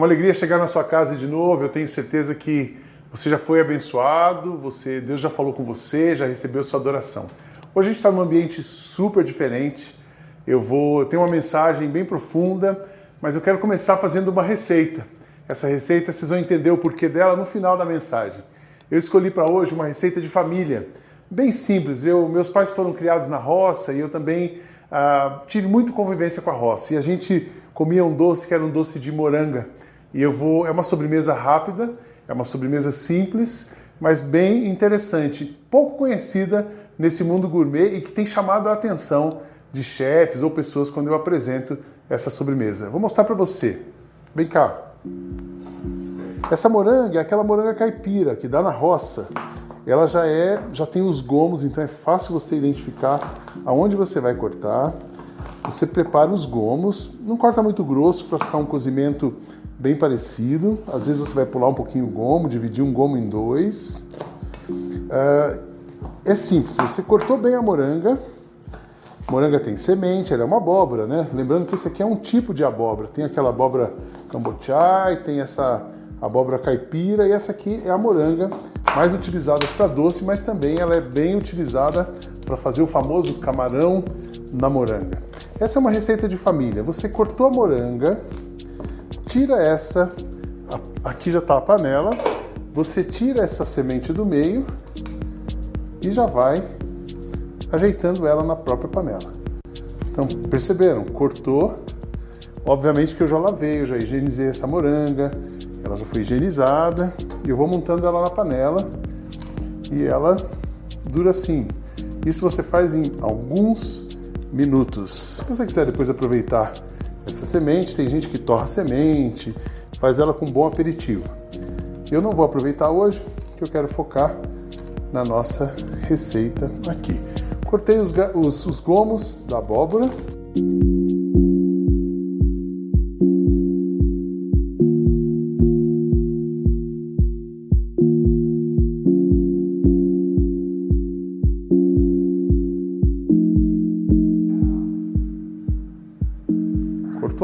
uma alegria chegar na sua casa de novo. Eu tenho certeza que você já foi abençoado, você, Deus já falou com você, já recebeu sua adoração. Hoje a gente está num ambiente super diferente. Eu vou ter uma mensagem bem profunda, mas eu quero começar fazendo uma receita. Essa receita vocês vão entender o porquê dela no final da mensagem. Eu escolhi para hoje uma receita de família, bem simples. Eu, meus pais foram criados na roça e eu também ah, tive muita convivência com a roça. E a gente comia um doce que era um doce de moranga. E eu vou, é uma sobremesa rápida, é uma sobremesa simples, mas bem interessante, pouco conhecida nesse mundo gourmet e que tem chamado a atenção de chefes ou pessoas quando eu apresento essa sobremesa. Vou mostrar para você. Vem cá. Essa moranga é aquela moranga caipira que dá na roça. Ela já é, já tem os gomos, então é fácil você identificar aonde você vai cortar. Você prepara os gomos, não corta muito grosso para ficar um cozimento bem parecido. Às vezes você vai pular um pouquinho o gomo, dividir um gomo em dois. Uh, é simples, você cortou bem a moranga. Moranga tem semente, ela é uma abóbora, né? Lembrando que esse aqui é um tipo de abóbora. Tem aquela abóbora cambochai, tem essa abóbora caipira e essa aqui é a moranga, mais utilizada para doce, mas também ela é bem utilizada para fazer o famoso camarão na moranga. Essa é uma receita de família. Você cortou a moranga, tira essa, aqui já está a panela, você tira essa semente do meio e já vai ajeitando ela na própria panela. Então, perceberam? Cortou. Obviamente que eu já lavei, eu já higienizei essa moranga, ela já foi higienizada eu vou montando ela na panela e ela dura assim. Isso você faz em alguns minutos. Se você quiser depois aproveitar semente, tem gente que torra a semente, faz ela com bom aperitivo. Eu não vou aproveitar hoje, que eu quero focar na nossa receita aqui. Cortei os, os, os gomos da abóbora.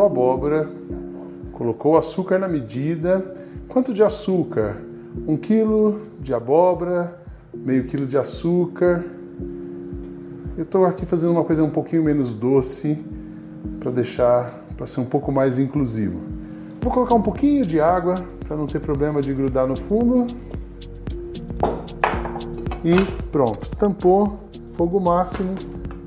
A abóbora, colocou açúcar na medida. Quanto de açúcar? Um quilo de abóbora, meio quilo de açúcar. Eu estou aqui fazendo uma coisa um pouquinho menos doce para deixar, para ser um pouco mais inclusivo. Vou colocar um pouquinho de água para não ter problema de grudar no fundo. E pronto, tampou, fogo máximo,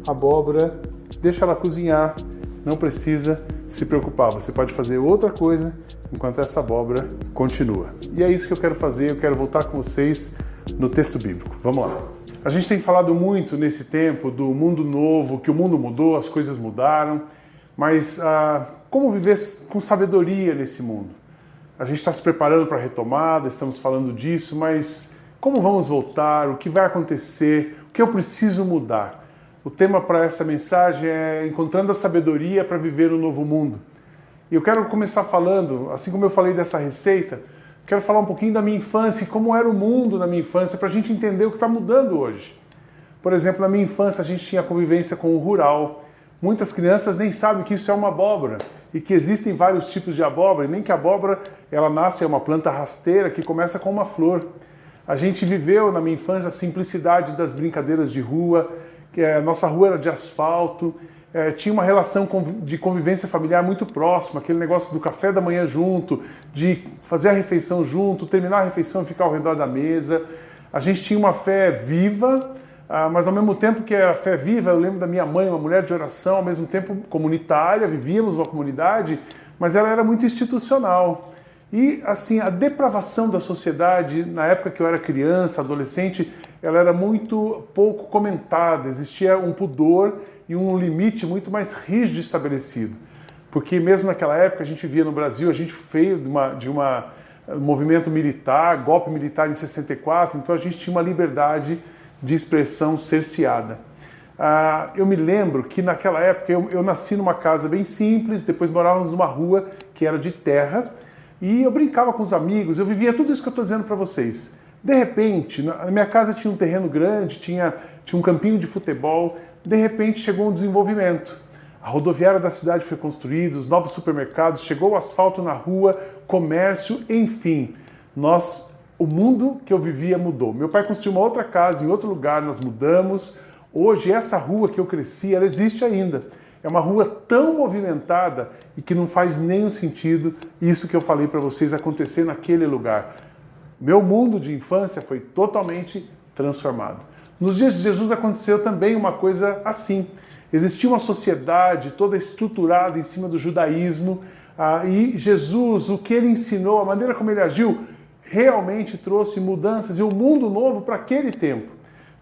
abóbora, deixa ela cozinhar, não precisa se preocupar, você pode fazer outra coisa enquanto essa abóbora continua. E é isso que eu quero fazer, eu quero voltar com vocês no texto bíblico. Vamos lá. A gente tem falado muito nesse tempo do mundo novo, que o mundo mudou, as coisas mudaram, mas ah, como viver com sabedoria nesse mundo? A gente está se preparando para a retomada, estamos falando disso, mas como vamos voltar? O que vai acontecer? O que eu preciso mudar? O tema para essa mensagem é Encontrando a Sabedoria para Viver o um Novo Mundo. E eu quero começar falando, assim como eu falei dessa receita, quero falar um pouquinho da minha infância e como era o mundo na minha infância, para a gente entender o que está mudando hoje. Por exemplo, na minha infância a gente tinha convivência com o rural. Muitas crianças nem sabem que isso é uma abóbora e que existem vários tipos de abóbora, e nem que a abóbora ela nasce é uma planta rasteira que começa com uma flor. A gente viveu na minha infância a simplicidade das brincadeiras de rua, que a nossa rua era de asfalto, é, tinha uma relação de convivência familiar muito próxima, aquele negócio do café da manhã junto, de fazer a refeição junto, terminar a refeição e ficar ao redor da mesa. A gente tinha uma fé viva, ah, mas ao mesmo tempo que a fé viva, eu lembro da minha mãe, uma mulher de oração, ao mesmo tempo comunitária, vivíamos uma comunidade, mas ela era muito institucional. E assim, a depravação da sociedade, na época que eu era criança, adolescente, ela era muito pouco comentada, existia um pudor e um limite muito mais rígido estabelecido. Porque mesmo naquela época a gente via no Brasil, a gente veio de uma, de uma um movimento militar, golpe militar em 64, então a gente tinha uma liberdade de expressão cerceada. Ah, eu me lembro que naquela época eu, eu nasci numa casa bem simples, depois morávamos numa rua que era de terra, e eu brincava com os amigos, eu vivia tudo isso que eu estou dizendo para vocês. De repente, na minha casa tinha um terreno grande, tinha, tinha um campinho de futebol, de repente chegou um desenvolvimento. A rodoviária da cidade foi construída, os novos supermercados, chegou o asfalto na rua, comércio, enfim. Nós, o mundo que eu vivia mudou. Meu pai construiu uma outra casa em outro lugar, nós mudamos. Hoje essa rua que eu cresci, ela existe ainda. É uma rua tão movimentada e que não faz nenhum sentido isso que eu falei para vocês acontecer naquele lugar. Meu mundo de infância foi totalmente transformado. Nos dias de Jesus aconteceu também uma coisa assim. Existia uma sociedade toda estruturada em cima do judaísmo ah, e Jesus, o que ele ensinou, a maneira como ele agiu, realmente trouxe mudanças e um mundo novo para aquele tempo.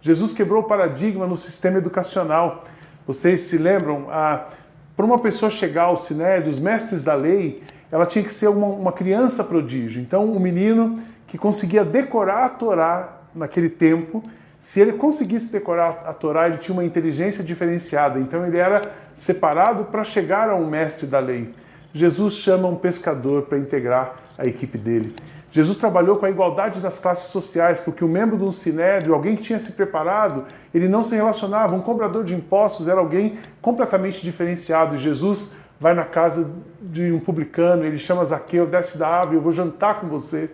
Jesus quebrou o paradigma no sistema educacional. Vocês se lembram? Ah, para uma pessoa chegar ao sinédrio, os mestres da lei, ela tinha que ser uma, uma criança prodígio. Então, um menino que conseguia decorar a Torá naquele tempo, se ele conseguisse decorar a Torá, ele tinha uma inteligência diferenciada. Então, ele era separado para chegar a um mestre da lei. Jesus chama um pescador para integrar a equipe dele. Jesus trabalhou com a igualdade das classes sociais, porque o membro de um sinédrio, alguém que tinha se preparado, ele não se relacionava. Um cobrador de impostos era alguém completamente diferenciado. Jesus vai na casa de um publicano, ele chama Zaqueu, desce da árvore, eu vou jantar com você.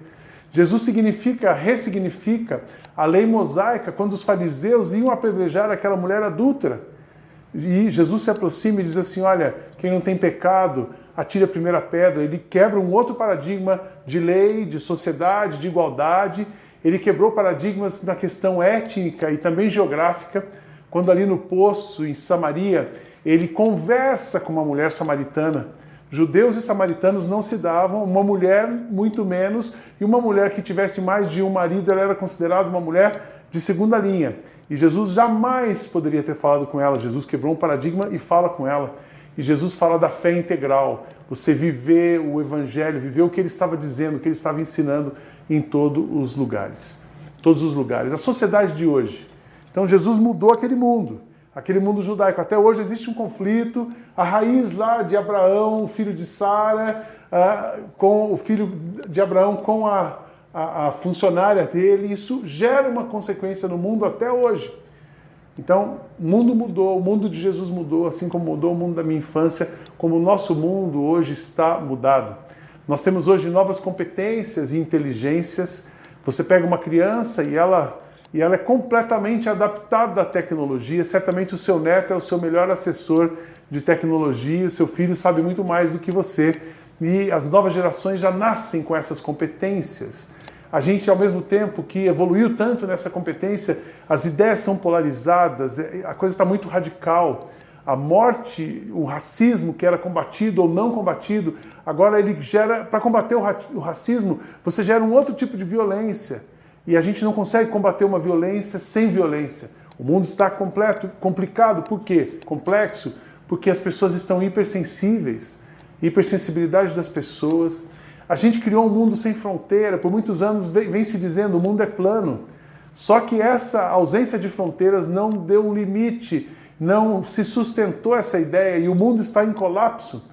Jesus significa, ressignifica a lei mosaica quando os fariseus iam apedrejar aquela mulher adúltera. E Jesus se aproxima e diz assim: Olha, quem não tem pecado, atire a primeira pedra. Ele quebra um outro paradigma de lei, de sociedade, de igualdade. Ele quebrou paradigmas na questão étnica e também geográfica, quando ali no poço, em Samaria, ele conversa com uma mulher samaritana. Judeus e samaritanos não se davam, uma mulher muito menos, e uma mulher que tivesse mais de um marido, ela era considerada uma mulher de segunda linha. E Jesus jamais poderia ter falado com ela. Jesus quebrou um paradigma e fala com ela. E Jesus fala da fé integral, você viver o Evangelho, viver o que ele estava dizendo, o que ele estava ensinando em todos os lugares. Todos os lugares. A sociedade de hoje. Então Jesus mudou aquele mundo, aquele mundo judaico. Até hoje existe um conflito. A raiz lá de Abraão, filho de Sara, uh, com o filho de Abraão com a, a, a funcionária dele, isso gera uma consequência no mundo até hoje. Então, o mundo mudou, o mundo de Jesus mudou, assim como mudou o mundo da minha infância, como o nosso mundo hoje está mudado. Nós temos hoje novas competências e inteligências. Você pega uma criança e ela, e ela é completamente adaptada à tecnologia. Certamente o seu neto é o seu melhor assessor de tecnologia, o seu filho sabe muito mais do que você. E as novas gerações já nascem com essas competências a gente, ao mesmo tempo que evoluiu tanto nessa competência, as ideias são polarizadas, é, a coisa está muito radical. A morte, o racismo que era combatido ou não combatido, agora ele gera, para combater o racismo, você gera um outro tipo de violência. E a gente não consegue combater uma violência sem violência. O mundo está completo, complicado, por quê? Complexo, porque as pessoas estão hipersensíveis. Hipersensibilidade das pessoas, a gente criou um mundo sem fronteira, por muitos anos vem se dizendo o mundo é plano. Só que essa ausência de fronteiras não deu um limite, não se sustentou essa ideia e o mundo está em colapso.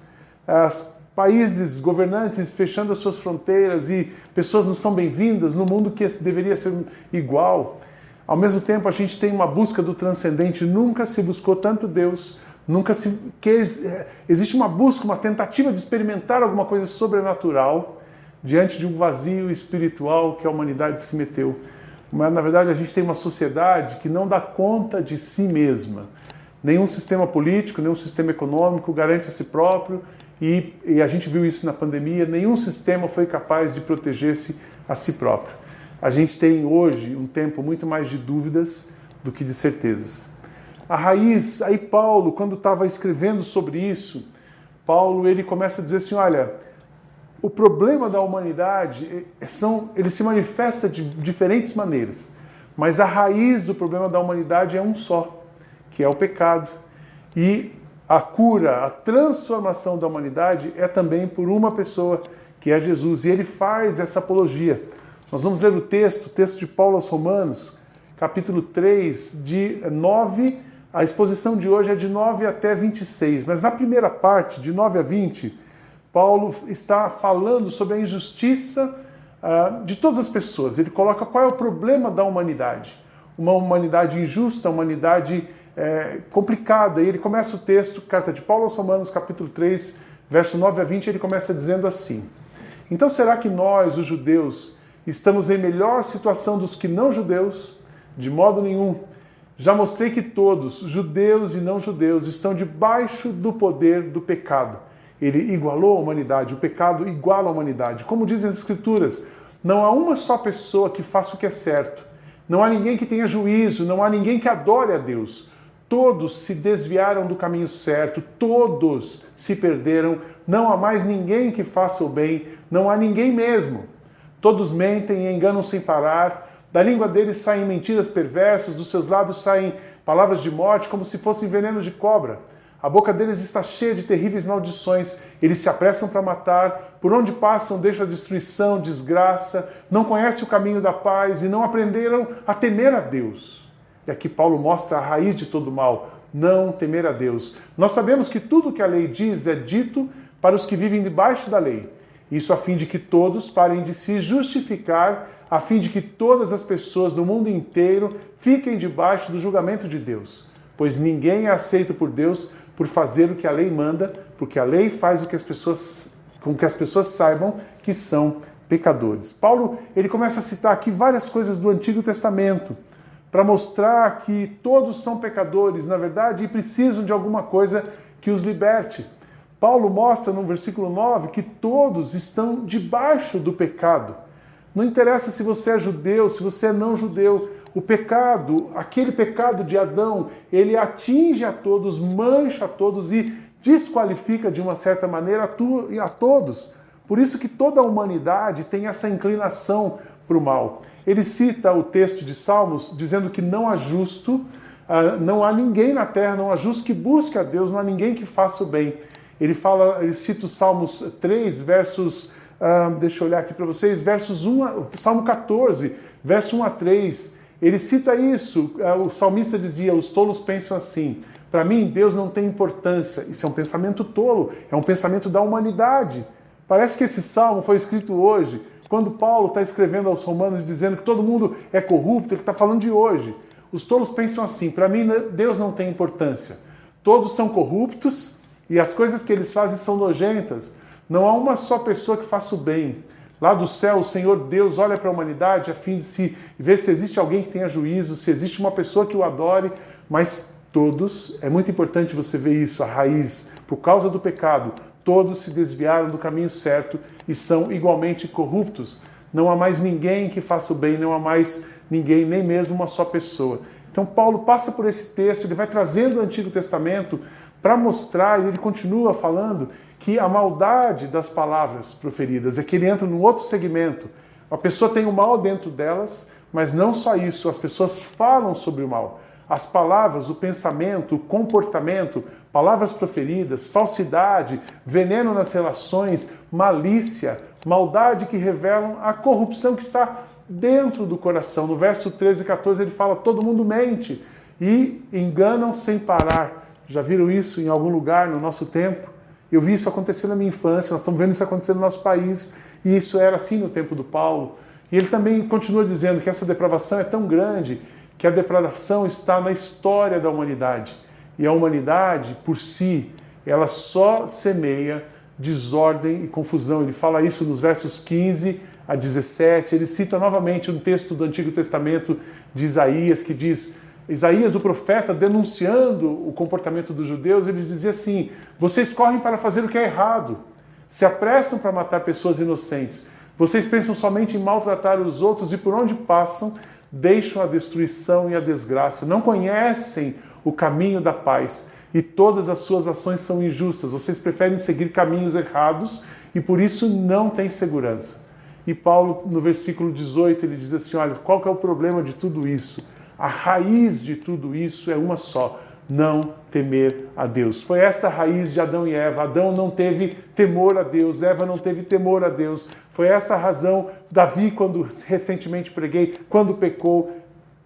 Os países governantes fechando as suas fronteiras e pessoas não são bem-vindas no mundo que deveria ser igual. Ao mesmo tempo, a gente tem uma busca do transcendente, nunca se buscou tanto Deus Nunca se que é, existe uma busca, uma tentativa de experimentar alguma coisa sobrenatural diante de um vazio espiritual que a humanidade se meteu. Mas na verdade a gente tem uma sociedade que não dá conta de si mesma. Nenhum sistema político, nenhum sistema econômico garante a si próprio e, e a gente viu isso na pandemia. Nenhum sistema foi capaz de proteger-se a si próprio. A gente tem hoje um tempo muito mais de dúvidas do que de certezas. A raiz, aí Paulo, quando estava escrevendo sobre isso, Paulo ele começa a dizer assim, olha, o problema da humanidade é, são, ele se manifesta de diferentes maneiras, mas a raiz do problema da humanidade é um só, que é o pecado. E a cura, a transformação da humanidade é também por uma pessoa, que é Jesus, e ele faz essa apologia. Nós vamos ler o texto, o texto de Paulo aos Romanos, capítulo 3, de 9 a exposição de hoje é de 9 até 26, mas na primeira parte, de 9 a 20, Paulo está falando sobre a injustiça uh, de todas as pessoas. Ele coloca qual é o problema da humanidade. Uma humanidade injusta, uma humanidade é, complicada. E ele começa o texto, carta de Paulo aos Romanos, capítulo 3, verso 9 a 20, ele começa dizendo assim: Então será que nós, os judeus, estamos em melhor situação dos que não judeus? De modo nenhum. Já mostrei que todos, judeus e não judeus, estão debaixo do poder do pecado. Ele igualou a humanidade, o pecado iguala a humanidade. Como dizem as Escrituras, não há uma só pessoa que faça o que é certo. Não há ninguém que tenha juízo, não há ninguém que adore a Deus. Todos se desviaram do caminho certo, todos se perderam. Não há mais ninguém que faça o bem, não há ninguém mesmo. Todos mentem e enganam sem parar. Da língua deles saem mentiras perversas, dos seus lábios saem palavras de morte, como se fossem veneno de cobra. A boca deles está cheia de terríveis maldições. Eles se apressam para matar. Por onde passam, deixam destruição, desgraça. Não conhecem o caminho da paz e não aprenderam a temer a Deus. E aqui Paulo mostra a raiz de todo mal: não temer a Deus. Nós sabemos que tudo que a lei diz é dito para os que vivem debaixo da lei. Isso a fim de que todos parem de se justificar, a fim de que todas as pessoas do mundo inteiro fiquem debaixo do julgamento de Deus. Pois ninguém é aceito por Deus por fazer o que a lei manda, porque a lei faz o que as pessoas, com que as pessoas saibam que são pecadores. Paulo ele começa a citar aqui várias coisas do Antigo Testamento para mostrar que todos são pecadores, na verdade, e precisam de alguma coisa que os liberte. Paulo mostra no versículo 9 que todos estão debaixo do pecado. Não interessa se você é judeu, se você é não judeu, o pecado, aquele pecado de Adão, ele atinge a todos, mancha a todos e desqualifica de uma certa maneira a, todos. Por isso que toda a humanidade tem essa inclinação para o mal. Ele cita o texto de Salmos dizendo que não há justo, ah, não há ninguém na terra, não há justo que busque a Deus, não há ninguém que faça o bem. Ele fala, ele cita o Salmos 3, versos, uh, deixa eu olhar aqui para vocês, versos 1, Salmo 14, verso 1 a 3. Ele cita isso, é, o salmista dizia: os tolos pensam assim. Para mim, Deus não tem importância. Isso é um pensamento tolo, é um pensamento da humanidade. Parece que esse salmo foi escrito hoje, quando Paulo está escrevendo aos Romanos dizendo que todo mundo é corrupto, ele está falando de hoje. Os tolos pensam assim: para mim, Deus não tem importância. Todos são corruptos e as coisas que eles fazem são nojentas. Não há uma só pessoa que faça o bem. Lá do céu, o Senhor Deus olha para a humanidade a fim de se ver se existe alguém que tenha juízo, se existe uma pessoa que o adore, mas todos, é muito importante você ver isso, a raiz, por causa do pecado, todos se desviaram do caminho certo e são igualmente corruptos. Não há mais ninguém que faça o bem, não há mais ninguém, nem mesmo uma só pessoa. Então Paulo passa por esse texto, ele vai trazendo o Antigo Testamento para mostrar, e ele continua falando que a maldade das palavras proferidas é que ele entra num outro segmento. A pessoa tem o mal dentro delas, mas não só isso, as pessoas falam sobre o mal. As palavras, o pensamento, o comportamento, palavras proferidas, falsidade, veneno nas relações, malícia, maldade que revelam a corrupção que está dentro do coração. No verso 13 e 14 ele fala: todo mundo mente e enganam sem parar. Já viram isso em algum lugar no nosso tempo? Eu vi isso acontecer na minha infância, nós estamos vendo isso acontecer no nosso país, e isso era assim no tempo do Paulo. E ele também continua dizendo que essa depravação é tão grande que a depravação está na história da humanidade. E a humanidade, por si, ela só semeia desordem e confusão. Ele fala isso nos versos 15 a 17. Ele cita novamente um texto do Antigo Testamento de Isaías que diz: Isaías, o profeta, denunciando o comportamento dos judeus, ele dizia assim: vocês correm para fazer o que é errado, se apressam para matar pessoas inocentes, vocês pensam somente em maltratar os outros e por onde passam deixam a destruição e a desgraça, não conhecem o caminho da paz e todas as suas ações são injustas, vocês preferem seguir caminhos errados e por isso não têm segurança. E Paulo, no versículo 18, ele diz assim: olha, qual que é o problema de tudo isso? A raiz de tudo isso é uma só: não temer a Deus. Foi essa a raiz de Adão e Eva. Adão não teve temor a Deus, Eva não teve temor a Deus. Foi essa a razão, Davi, quando recentemente preguei, quando pecou.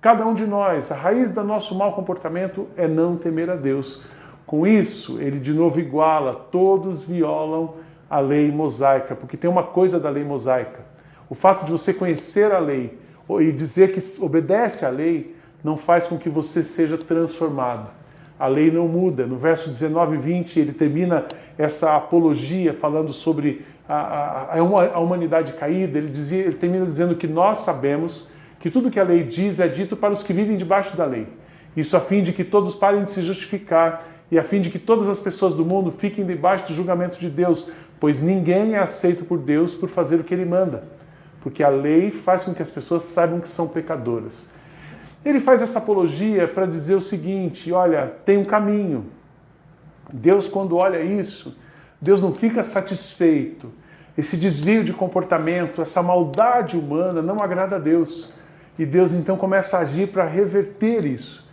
Cada um de nós, a raiz do nosso mau comportamento é não temer a Deus. Com isso, ele de novo iguala, todos violam a lei mosaica, porque tem uma coisa da lei mosaica. O fato de você conhecer a lei e dizer que obedece à lei não faz com que você seja transformado. A lei não muda. No verso 19 e 20, ele termina essa apologia falando sobre a, a, a humanidade caída. Ele, dizia, ele termina dizendo que nós sabemos que tudo que a lei diz é dito para os que vivem debaixo da lei. Isso a fim de que todos parem de se justificar e a fim de que todas as pessoas do mundo fiquem debaixo do julgamento de Deus, pois ninguém é aceito por Deus por fazer o que ele manda, porque a lei faz com que as pessoas saibam que são pecadoras. Ele faz essa apologia para dizer o seguinte: olha, tem um caminho. Deus, quando olha isso, Deus não fica satisfeito. Esse desvio de comportamento, essa maldade humana não agrada a Deus. E Deus então começa a agir para reverter isso.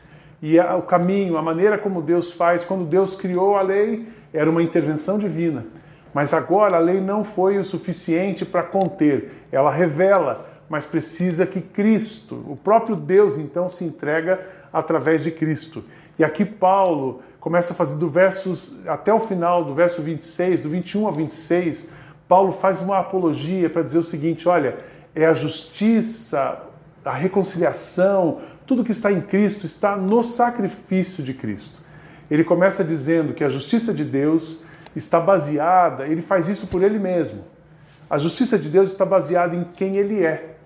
E o caminho, a maneira como Deus faz, quando Deus criou a lei, era uma intervenção divina. Mas agora a lei não foi o suficiente para conter, ela revela, mas precisa que Cristo, o próprio Deus, então se entrega através de Cristo. E aqui Paulo começa a fazer do versos até o final, do verso 26, do 21 ao 26, Paulo faz uma apologia para dizer o seguinte: olha, é a justiça, a reconciliação, tudo que está em Cristo está no sacrifício de Cristo. Ele começa dizendo que a justiça de Deus está baseada, ele faz isso por ele mesmo. A justiça de Deus está baseada em quem ele é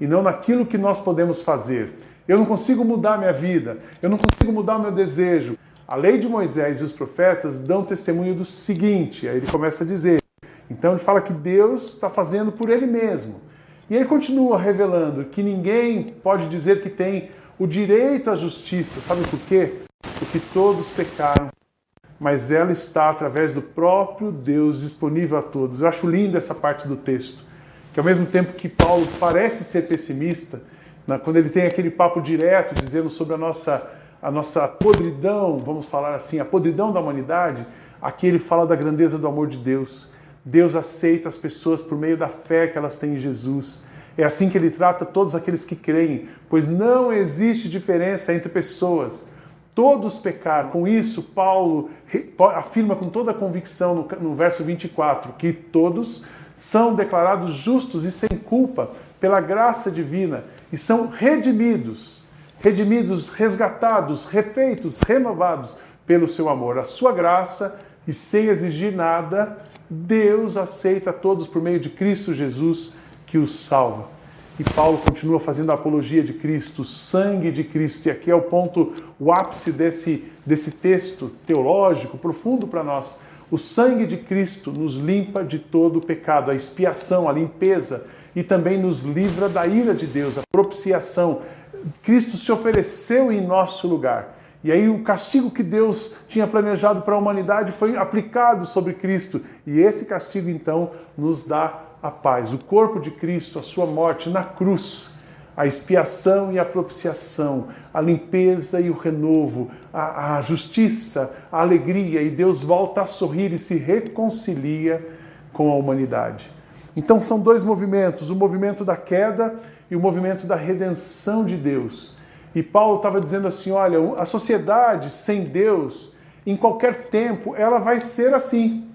e não naquilo que nós podemos fazer. Eu não consigo mudar minha vida, eu não consigo mudar o meu desejo. A lei de Moisés e os profetas dão testemunho do seguinte, aí ele começa a dizer. Então ele fala que Deus está fazendo por ele mesmo. E ele continua revelando que ninguém pode dizer que tem o direito à justiça. Sabe por quê? Porque todos pecaram, mas ela está através do próprio Deus disponível a todos. Eu acho linda essa parte do texto, que ao mesmo tempo que Paulo parece ser pessimista, quando ele tem aquele papo direto dizendo sobre a nossa a nossa podridão, vamos falar assim, a podridão da humanidade, aqui ele fala da grandeza do amor de Deus. Deus aceita as pessoas por meio da fé que elas têm em Jesus. É assim que ele trata todos aqueles que creem, pois não existe diferença entre pessoas. Todos pecaram. Com isso, Paulo afirma com toda a convicção no, verso 24 que todos são declarados justos e sem culpa pela graça divina e são redimidos, redimidos, resgatados, refeitos, renovados pelo seu amor. A sua graça e sem exigir nada, Deus aceita todos por meio de Cristo Jesus que os salva. E Paulo continua fazendo a apologia de Cristo, o sangue de Cristo. E aqui é o ponto, o ápice desse, desse texto teológico profundo para nós. O sangue de Cristo nos limpa de todo o pecado, a expiação, a limpeza, e também nos livra da ira de Deus, a propiciação. Cristo se ofereceu em nosso lugar. E aí o castigo que Deus tinha planejado para a humanidade foi aplicado sobre Cristo. E esse castigo então nos dá a paz. O corpo de Cristo, a sua morte na cruz, a expiação e a propiciação, a limpeza e o renovo, a, a, justiça, a alegria, e Deus volta a sorrir e se reconcilia com a humanidade. Então são dois movimentos: o movimento da queda e o movimento da redenção de Deus. E Paulo estava dizendo assim: olha, a sociedade sem Deus, em qualquer tempo, ela vai ser assim.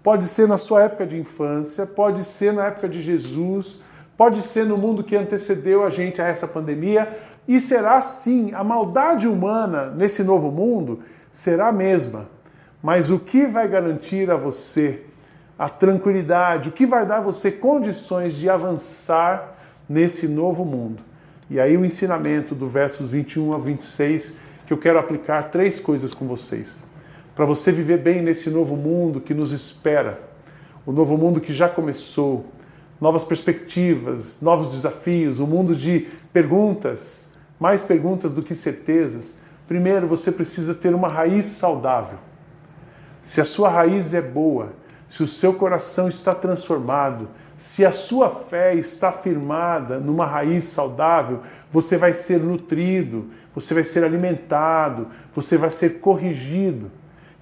Pode ser na sua época de infância, pode ser na época de Jesus, pode ser no mundo que antecedeu a gente a essa pandemia, e será sim, a maldade humana nesse novo mundo será a mesma. Mas o que vai garantir a você a tranquilidade, o que vai dar a você condições de avançar nesse novo mundo? E aí o ensinamento do versos 21 a 26 que eu quero aplicar três coisas com vocês para você viver bem nesse novo mundo que nos espera, o novo mundo que já começou, novas perspectivas, novos desafios, um mundo de perguntas, mais perguntas do que certezas. Primeiro, você precisa ter uma raiz saudável. Se a sua raiz é boa, se o seu coração está transformado, se a sua fé está firmada numa raiz saudável, você vai ser nutrido, você vai ser alimentado, você vai ser corrigido.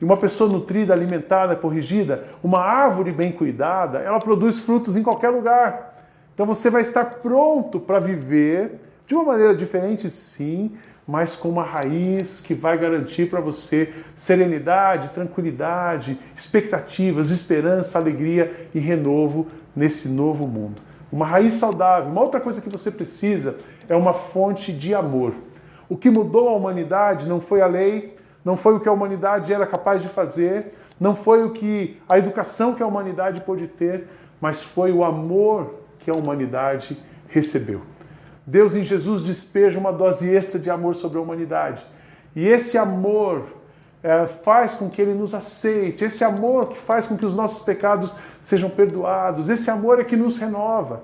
E uma pessoa nutrida, alimentada, corrigida, uma árvore bem cuidada, ela produz frutos em qualquer lugar. Então você vai estar pronto para viver de uma maneira diferente, sim, mas com uma raiz que vai garantir para você serenidade, tranquilidade, expectativas, esperança, alegria e renovo nesse novo mundo. Uma raiz saudável. Uma outra coisa que você precisa é uma fonte de amor. O que mudou a humanidade não foi a lei, não foi o que a humanidade era capaz de fazer, não foi o que a educação que a humanidade pôde ter, mas foi o amor que a humanidade recebeu. Deus em Jesus despeja uma dose extra de amor sobre a humanidade. E esse amor é, faz com que ele nos aceite, esse amor que faz com que os nossos pecados sejam perdoados, esse amor é que nos renova.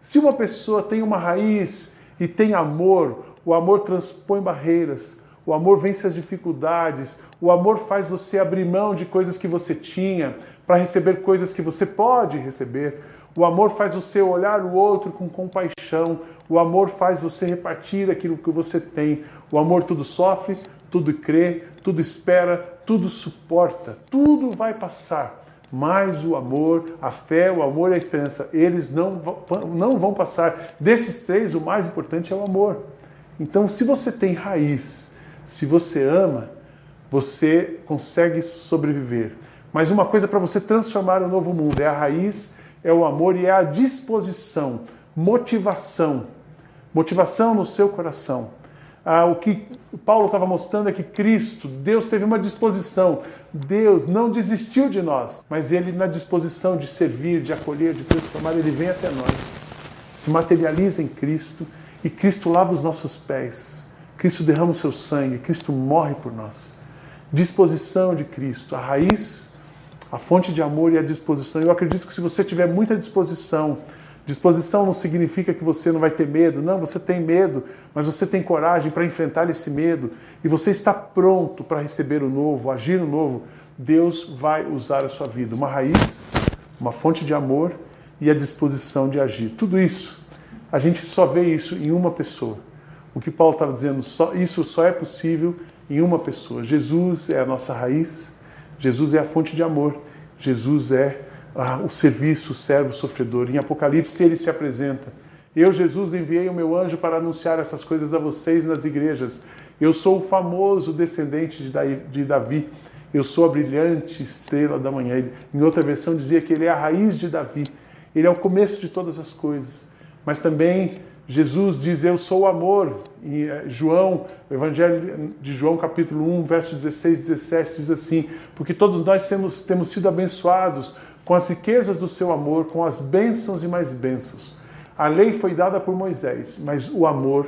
Se uma pessoa tem uma raiz e tem amor, o amor transpõe barreiras, o amor vence as dificuldades, o amor faz você abrir mão de coisas que você tinha para receber coisas que você pode receber. O amor faz você olhar o outro com compaixão. O amor faz você repartir aquilo que você tem. O amor tudo sofre, tudo crê, tudo espera, tudo suporta. Tudo vai passar. Mas o amor, a fé, o amor e a esperança, eles não, não vão passar. Desses três, o mais importante é o amor. Então, se você tem raiz, se você ama, você consegue sobreviver. Mas uma coisa para você transformar o novo mundo é a raiz é o amor e é a disposição, motivação. Motivação no seu coração. Ah, o que Paulo estava mostrando é que Cristo, Deus teve uma disposição. Deus não desistiu de nós, mas Ele, na disposição de servir, de acolher, de transformar, Ele vem até nós, se materializa em Cristo e Cristo lava os nossos pés. Cristo derrama o seu sangue, Cristo morre por nós. Disposição de Cristo, a raiz a fonte de amor e a disposição. Eu acredito que se você tiver muita disposição, disposição não significa que você não vai ter medo, não, você tem medo, mas você tem coragem para enfrentar esse medo e você está pronto para receber o novo, agir no novo. Deus vai usar a sua vida, uma raiz, uma fonte de amor e a disposição de agir. Tudo isso, a gente só vê isso em uma pessoa. O que Paulo estava dizendo, só, isso só é possível em uma pessoa. Jesus é a nossa raiz, Jesus é a fonte de amor. Jesus é ah, o serviço, o servo sofredor. Em Apocalipse ele se apresenta. Eu, Jesus, enviei o meu anjo para anunciar essas coisas a vocês nas igrejas. Eu sou o famoso descendente de Davi. Eu sou a brilhante estrela da manhã. Em outra versão dizia que ele é a raiz de Davi. Ele é o começo de todas as coisas. Mas também Jesus diz: Eu sou o amor. Eh, João, o Evangelho de João, capítulo 1, verso 16 e 17, diz assim: Porque todos nós temos, temos sido abençoados com as riquezas do seu amor, com as bênçãos e mais bênçãos. A lei foi dada por Moisés, mas o amor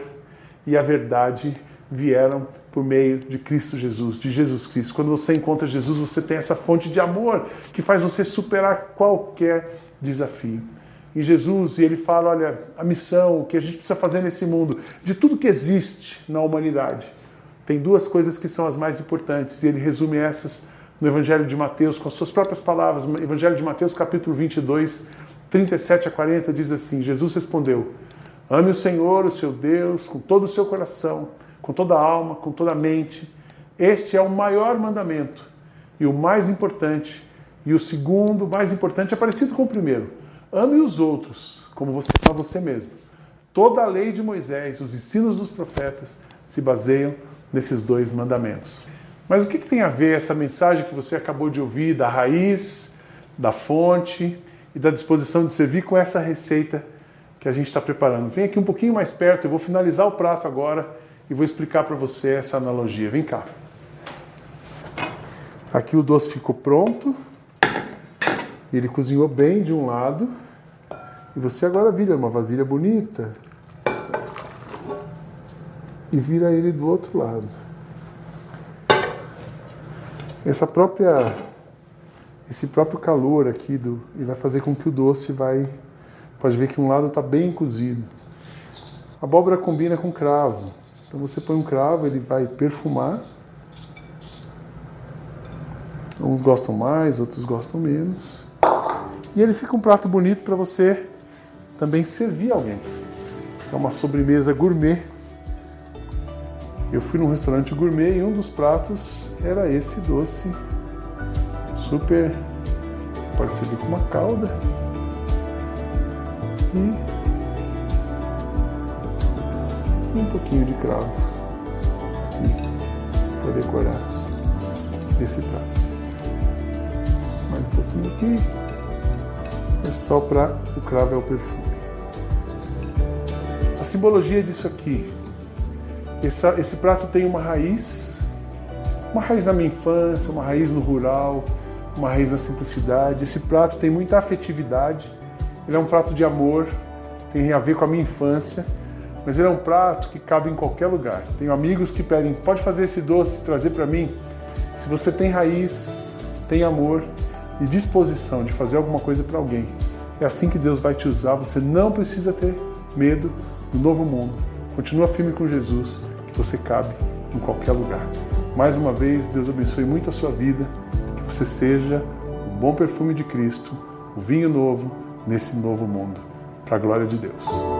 e a verdade vieram por meio de Cristo Jesus, de Jesus Cristo. Quando você encontra Jesus, você tem essa fonte de amor que faz você superar qualquer desafio em Jesus e ele fala: olha, a missão, o que a gente precisa fazer nesse mundo, de tudo que existe na humanidade, tem duas coisas que são as mais importantes e ele resume essas no Evangelho de Mateus com as suas próprias palavras. Evangelho de Mateus, capítulo 22, 37 a 40, diz assim: Jesus respondeu: Ame o Senhor, o seu Deus, com todo o seu coração, com toda a alma, com toda a mente. Este é o maior mandamento e o mais importante. E o segundo, mais importante, é parecido com o primeiro Ame os outros como você ama você mesmo. Toda a lei de Moisés, os ensinos dos profetas se baseiam nesses dois mandamentos. Mas o que, que tem a ver essa mensagem que você acabou de ouvir da raiz, da fonte e da disposição de servir com essa receita que a gente está preparando? Vem aqui um pouquinho mais perto, eu vou finalizar o prato agora e vou explicar para você essa analogia. Vem cá. Aqui o doce ficou pronto. Ele cozinhou bem de um lado. E você agora vira uma vasilha bonita e vira ele do outro lado. Essa própria esse próprio calor aqui do e vai fazer com que o doce vai pode ver que um lado está bem cozido. A abóbora combina com cravo. Então você põe um cravo, ele vai perfumar. Uns gostam mais, outros gostam menos. E ele fica um prato bonito para você também servir alguém. É uma sobremesa gourmet. Eu fui num restaurante gourmet e um dos pratos era esse doce super. Pode servir com uma calda. E um pouquinho de cravo para decorar esse prato. Mais um pouquinho aqui. Só para o cravo é o perfume simbologia disso aqui Esse, esse prato tem uma raiz, uma raiz na minha infância, uma raiz no rural, uma raiz na simplicidade. Esse prato tem muita afetividade, ele é um prato de amor, tem a ver com a minha infância, mas ele é um prato que cabe em qualquer lugar. Tenho amigos que pedem, pode fazer esse doce, trazer para mim? Se você tem raiz, tem amor e disposição de fazer alguma coisa para alguém, é assim que Deus vai te usar. Você não precisa ter medo do novo mundo. Continua firme com Jesus, que você cabe em qualquer lugar. Mais uma vez, Deus abençoe muito a sua vida, que você seja um bom perfume de Cristo, o vinho novo nesse novo mundo. Para a glória de Deus.